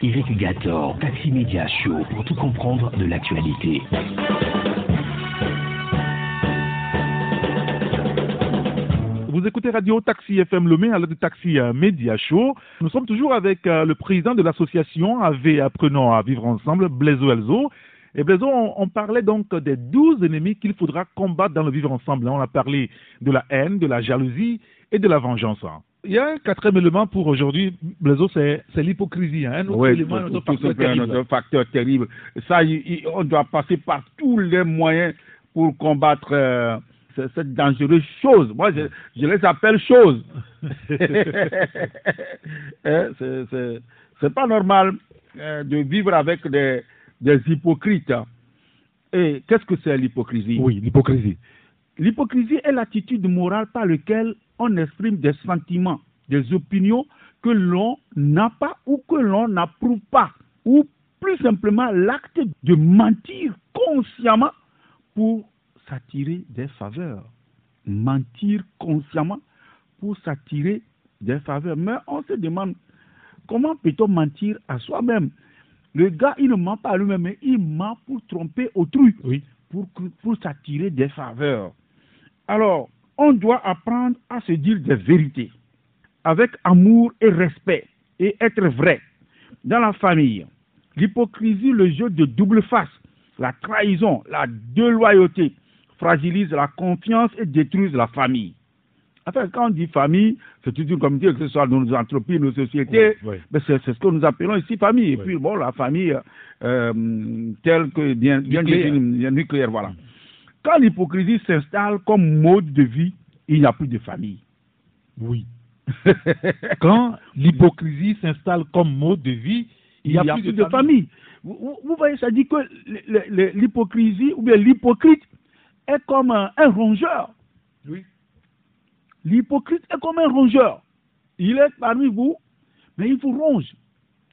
Eric Gator, Taxi Media Show, pour tout comprendre de l'actualité. Vous écoutez Radio Taxi FM Lomé à l'heure du Taxi euh, Media Show. Nous sommes toujours avec euh, le président de l'association AV Apprenons à vivre ensemble, Blaiseau Elzo. Et Blaiseau, on, parlait donc des douze ennemis qu'il faudra combattre dans le vivre ensemble. On a parlé de la haine, de la jalousie et de la vengeance. Il y a un quatrième élément pour aujourd'hui, Blaiseau, c'est c'est l'hypocrisie. hein. Un autre Oui, élément, un facteur terrible. un facteur terrible. Ça, il- il- on doit passer par tous les moyens pour combattre euh, ce- cette dangereuse chose. Moi, je, je les appelle choses. Hein, c'est pas normal euh, de vivre avec des, des hypocrites. Et qu'est-ce que c'est l'hypocrisie? Oui, l'hypocrisie. L'hypocrisie est l'attitude morale par laquelle on exprime des sentiments, des opinions que l'on n'a pas ou que l'on n'approuve pas, ou plus simplement l'acte de mentir consciemment pour s'attirer des faveurs. Mentir consciemment pour s'attirer des faveurs. Mais on se demande comment peut-on mentir à soi-même? Le gars, il ne ment pas à lui-même, mais il ment pour tromper autrui Oui. pour, pour s'attirer des faveurs. Alors, on doit apprendre à se dire des vérités avec amour et respect et être vrai. Dans la famille, l'hypocrisie, le jeu de double face, la trahison, la déloyauté fragilise la confiance et détruisent la famille. Enfin, quand on dit famille, c'est toute une communauté, que ce soit dans nos entreprises, nos sociétés, Oui, oui. mais c'est ce que nous appelons ici famille. Et Oui. puis, bon, la famille euh, telle que bien, bien Nucléaire. définie, bien nucléaire, voilà. Quand l'hypocrisie s'installe comme mode de vie, il n'y a plus de famille. Oui. Quand l'hypocrisie s'installe comme mode de vie, il n'y a, plus, de, famille. Vous, vous- vous voyez, ça dit que l'hypocrisie ou bien l'hypocrite est comme un, un rongeur. Oui. L'hypocrite est comme un rongeur. Il est parmi vous, mais il vous ronge.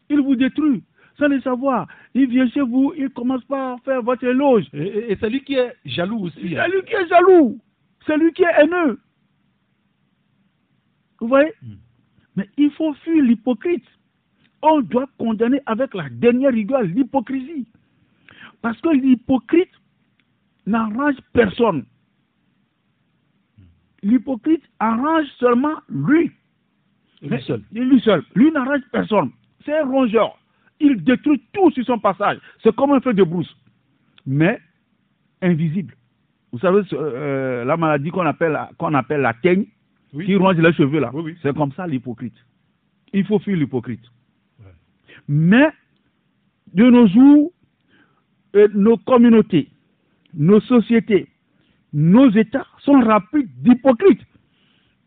Il vous détruit. Sans le savoir, il vient chez vous, il commence par faire votre éloge. Et, et- et c'est lui qui est jaloux aussi. C'est hein. lui qui est jaloux. C'est lui qui est haineux. Vous voyez? Mm. Mais il faut fuir l'hypocrite. On doit condamner avec la dernière rigueur l'hypocrisie. Parce que l'hypocrite n'arrange personne. L'hypocrite arrange seulement lui. Lui seul. Lui seul. Lui n'arrange personne. C'est un rongeur. Il détruit tout sur son passage. C'est comme un feu de brousse. Mais invisible. Vous savez, euh, la maladie qu'on appelle, la- qu'on appelle la teigne, Oui. qui ronge les cheveux là. Oui, oui. C'est comme ça l'hypocrite. Il faut fuir l'hypocrite. Ouais. Mais, de nos jours, euh, nos communautés, nos sociétés, nos États sont remplis d'hypocrites.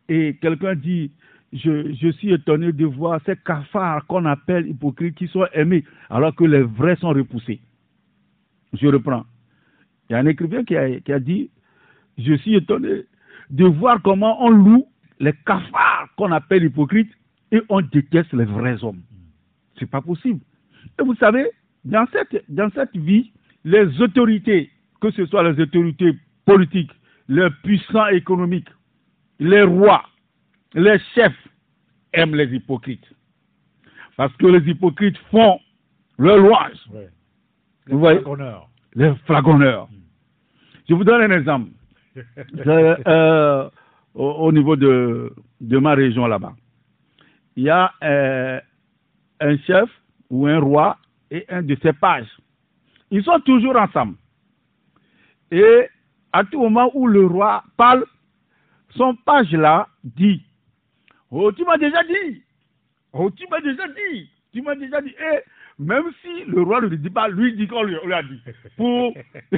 Et quelqu'un dit, je, suis étonné de voir ces cafards qu'on appelle hypocrites qui sont aimés, alors que les vrais sont repoussés. Je reprends. Il y a un écrivain qui a, qui a dit, je suis étonné de voir comment on loue les cafards qu'on appelle hypocrites et on déteste les vrais hommes. C'est pas possible. Et vous savez, dans cette, dans cette vie, les autorités, que ce soit les autorités politiques, les puissants économiques, les rois, les chefs aiment les hypocrites. Parce que les hypocrites font le louange, Ouais. Vous voyez? Honneur. les flagonneurs. Je vous donne un exemple. C'est, euh, au, au niveau de, de ma région là-bas. Il y a euh, un chef ou un roi et un de ses pages. Ils sont toujours ensemble. Et à tout moment où le roi parle, son page là dit Oh, tu m'as déjà dit Oh, tu m'as déjà dit Tu m'as déjà dit Et même si le roi ne le dit pas, lui dit qu'on lui, a dit. Pour.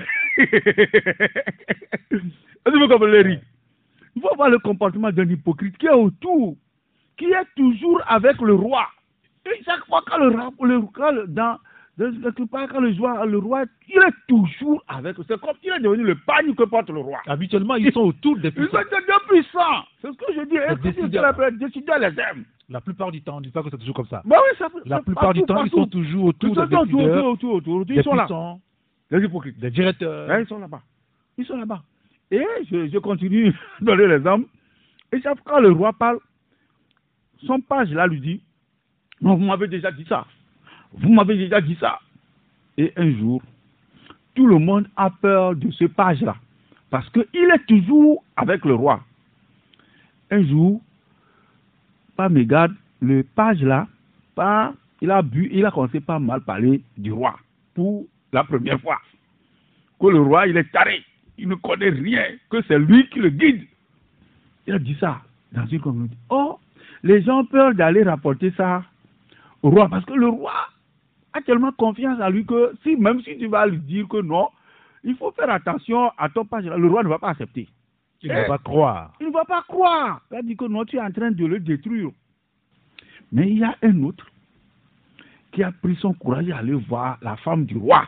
Est-ce que vous comprenez, Eric Il faut voir le comportement d'un hypocrite qui est autour, qui est toujours avec le roi. Et chaque fois quand le roi, le, quand le- dans, quelque part, quand le roi, le roi, il est toujours avec. C'est comme il est devenu le pagne que porte le roi. Habituellement, ils sont autour des Ils puissants. sont deux puissants. C'est ce que je dis. Puis, décideurs. les aiment. La plupart du temps, on ne dit pas que c'est toujours comme ça. Bah oui, ça, La plupart du partout, temps, ils partout. sont toujours autour Ils sont des autour, autour, décideurs, autour, autour, autour. des Ils sont là. Les hypocrites. des directeurs. Hein, ils sont là-bas. Ils sont là-bas. Et je, je continue à donner l'exemple. Et chaque fois que le roi parle, son page là lui dit vous m'avez déjà dit ça. Vous m'avez déjà dit ça. Et un jour, tout le monde a peur de ce page-là. Parce qu'il est toujours avec le roi. Un jour, pas garde, le page-là, il a bu, il a commencé pas mal parler du roi pour la première fois. Que le roi, il est taré, il ne connaît rien, que c'est lui qui le guide. Il a dit ça dans une communauté. Oh, les gens peur d'aller rapporter ça au roi parce que le roi a tellement confiance à lui que si même si tu vas lui dire que non, il faut faire attention à ton page. Le roi ne va pas accepter. Il ne va pas croire. Il ne va pas croire. Il a dit que non, tu es en train de le détruire. Mais il y a un autre qui a pris son courage et aller voir la femme du roi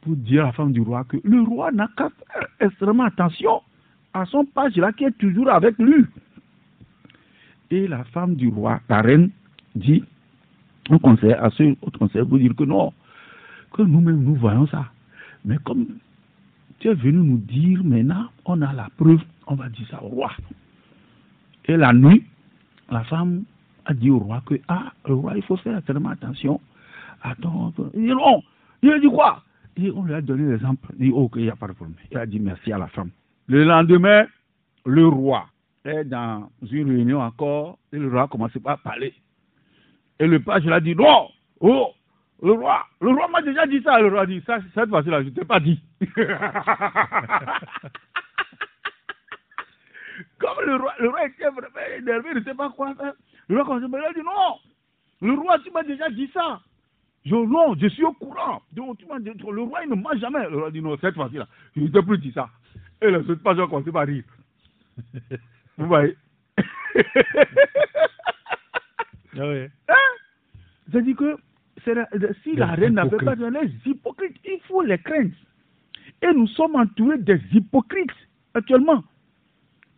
pour dire à la femme du roi que le roi n'a qu'à faire extrêmement attention à son page là qui est toujours avec lui. Et la femme du roi, la reine, dit au conseil, à ce autre conseil pour dire que non, que nous-mêmes nous voyons ça. Mais comme tu es venu nous dire maintenant, on a la preuve, on va dire ça au roi. Et la nuit, la femme a dit au roi que, ah, le roi, il faut faire tellement attention. Attends, il dit non. Il a dit quoi? Et on lui a donné l'exemple. Il dit, ok, il n'y a pas de problème. Il a dit merci à la femme. Le lendemain, le roi est dans une réunion encore, et le roi a commencé à parler. Et le page l'a dit, non, oh, le roi, le roi m'a déjà dit ça. Le roi a dit, ça, cette fois-ci-là, je ne t'ai pas dit. Comme le roi, le roi était vraiment énervé, il ne sait pas quoi faire. Le roi il a dit, non, le roi, tu m'as déjà dit ça. Je, non, je suis au courant. Donc, tu dit, le roi, il ne m'a jamais. Le roi dit, non, cette fois-ci-là, je ne t'ai plus dit ça. Et le autres pages ont commencé par rire. Vous voyez ah oui. C'est-à-dire que si la reine n'avait pas donné les hypocrites, il faut les craindre. Et nous sommes entourés des hypocrites actuellement.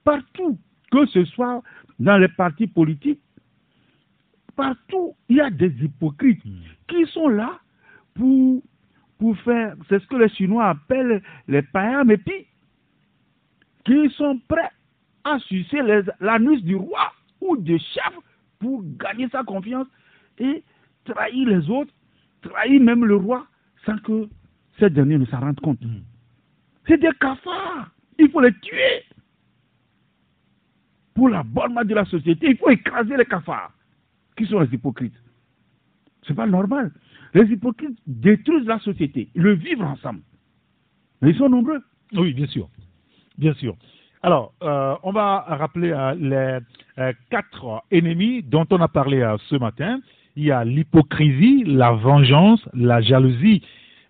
Partout, que ce soit dans les partis politiques, partout, il y a des hypocrites Hmm. qui sont là pour, pour faire, c'est ce que les Chinois appellent les païens mépis, qui sont prêts à sucer l'anus du roi ou du chef pour gagner sa confiance et trahir les autres, trahir même le roi sans que ces derniers ne s'en rendent compte. Hmm. C'est des cafards. Il faut les tuer. Pour la bonne marche de la société, il faut écraser les cafards. Qui sont les hypocrites C'est pas normal. Les hypocrites détruisent la société, le vivre ensemble. Mais ils sont nombreux. Oui, bien sûr. Bien sûr. Alors, euh, on va rappeler euh, les euh, quatre ennemis dont on a parlé ce matin. Il y a l'hypocrisie, la vengeance, la jalousie,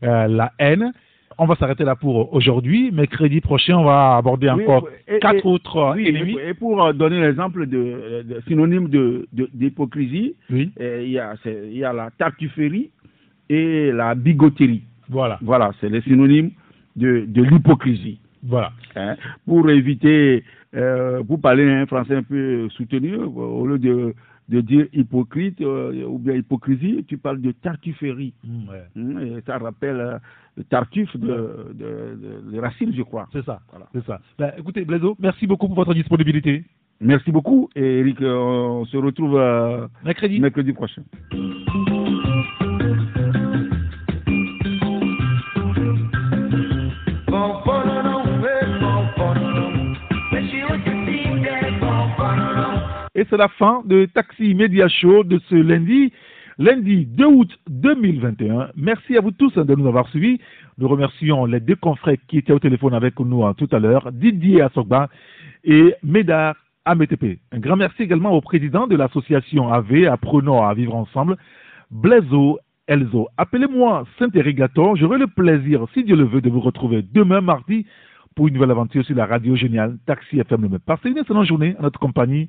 euh, la haine. On va s'arrêter là pour aujourd'hui. Mercredi prochain, on va aborder Oui, encore et- quatre et- autres Oui, ennemis. et pour euh, donner l'exemple de, de synonyme de- de- d'hypocrisie, Oui, euh, il y, a, c'est- il y a la tartufferie et la bigoterie. voilà, Voilà, c'est les synonymes de, de l'hypocrisie. Voilà. hein? pour éviter, euh, pour parler un français un peu soutenu, au lieu de, de dire hypocrite euh, ou bien hypocrisie, tu parles de tartufferie. Mm, ouais. et ça rappelle euh, le tartuffe de, de, de- Racine, je crois. C'est ça, Voilà. c'est ça. Ben, écoutez, Blaiseau, merci beaucoup pour votre disponibilité. Merci beaucoup, et Eric, euh, on se retrouve Mercredi. mercredi prochain. Et c'est la fin de Taxi Media Show de ce lundi, lundi 2 août 2021. Merci à vous tous de nous avoir suivis. Nous remercions les deux confrères qui étaient au téléphone avec nous tout à l'heure, Didier Assogba et Médard Ametepe. Un grand merci également au président de l'association AV, Apprenons à vivre ensemble, Blaiseau Elzo. Appelez-moi Saint-Érigator. J'aurai le plaisir, si Dieu le veut, de vous retrouver demain mardi pour une nouvelle aventure sur la radio géniale Taxi FM. Passez une excellente journée à notre compagnie.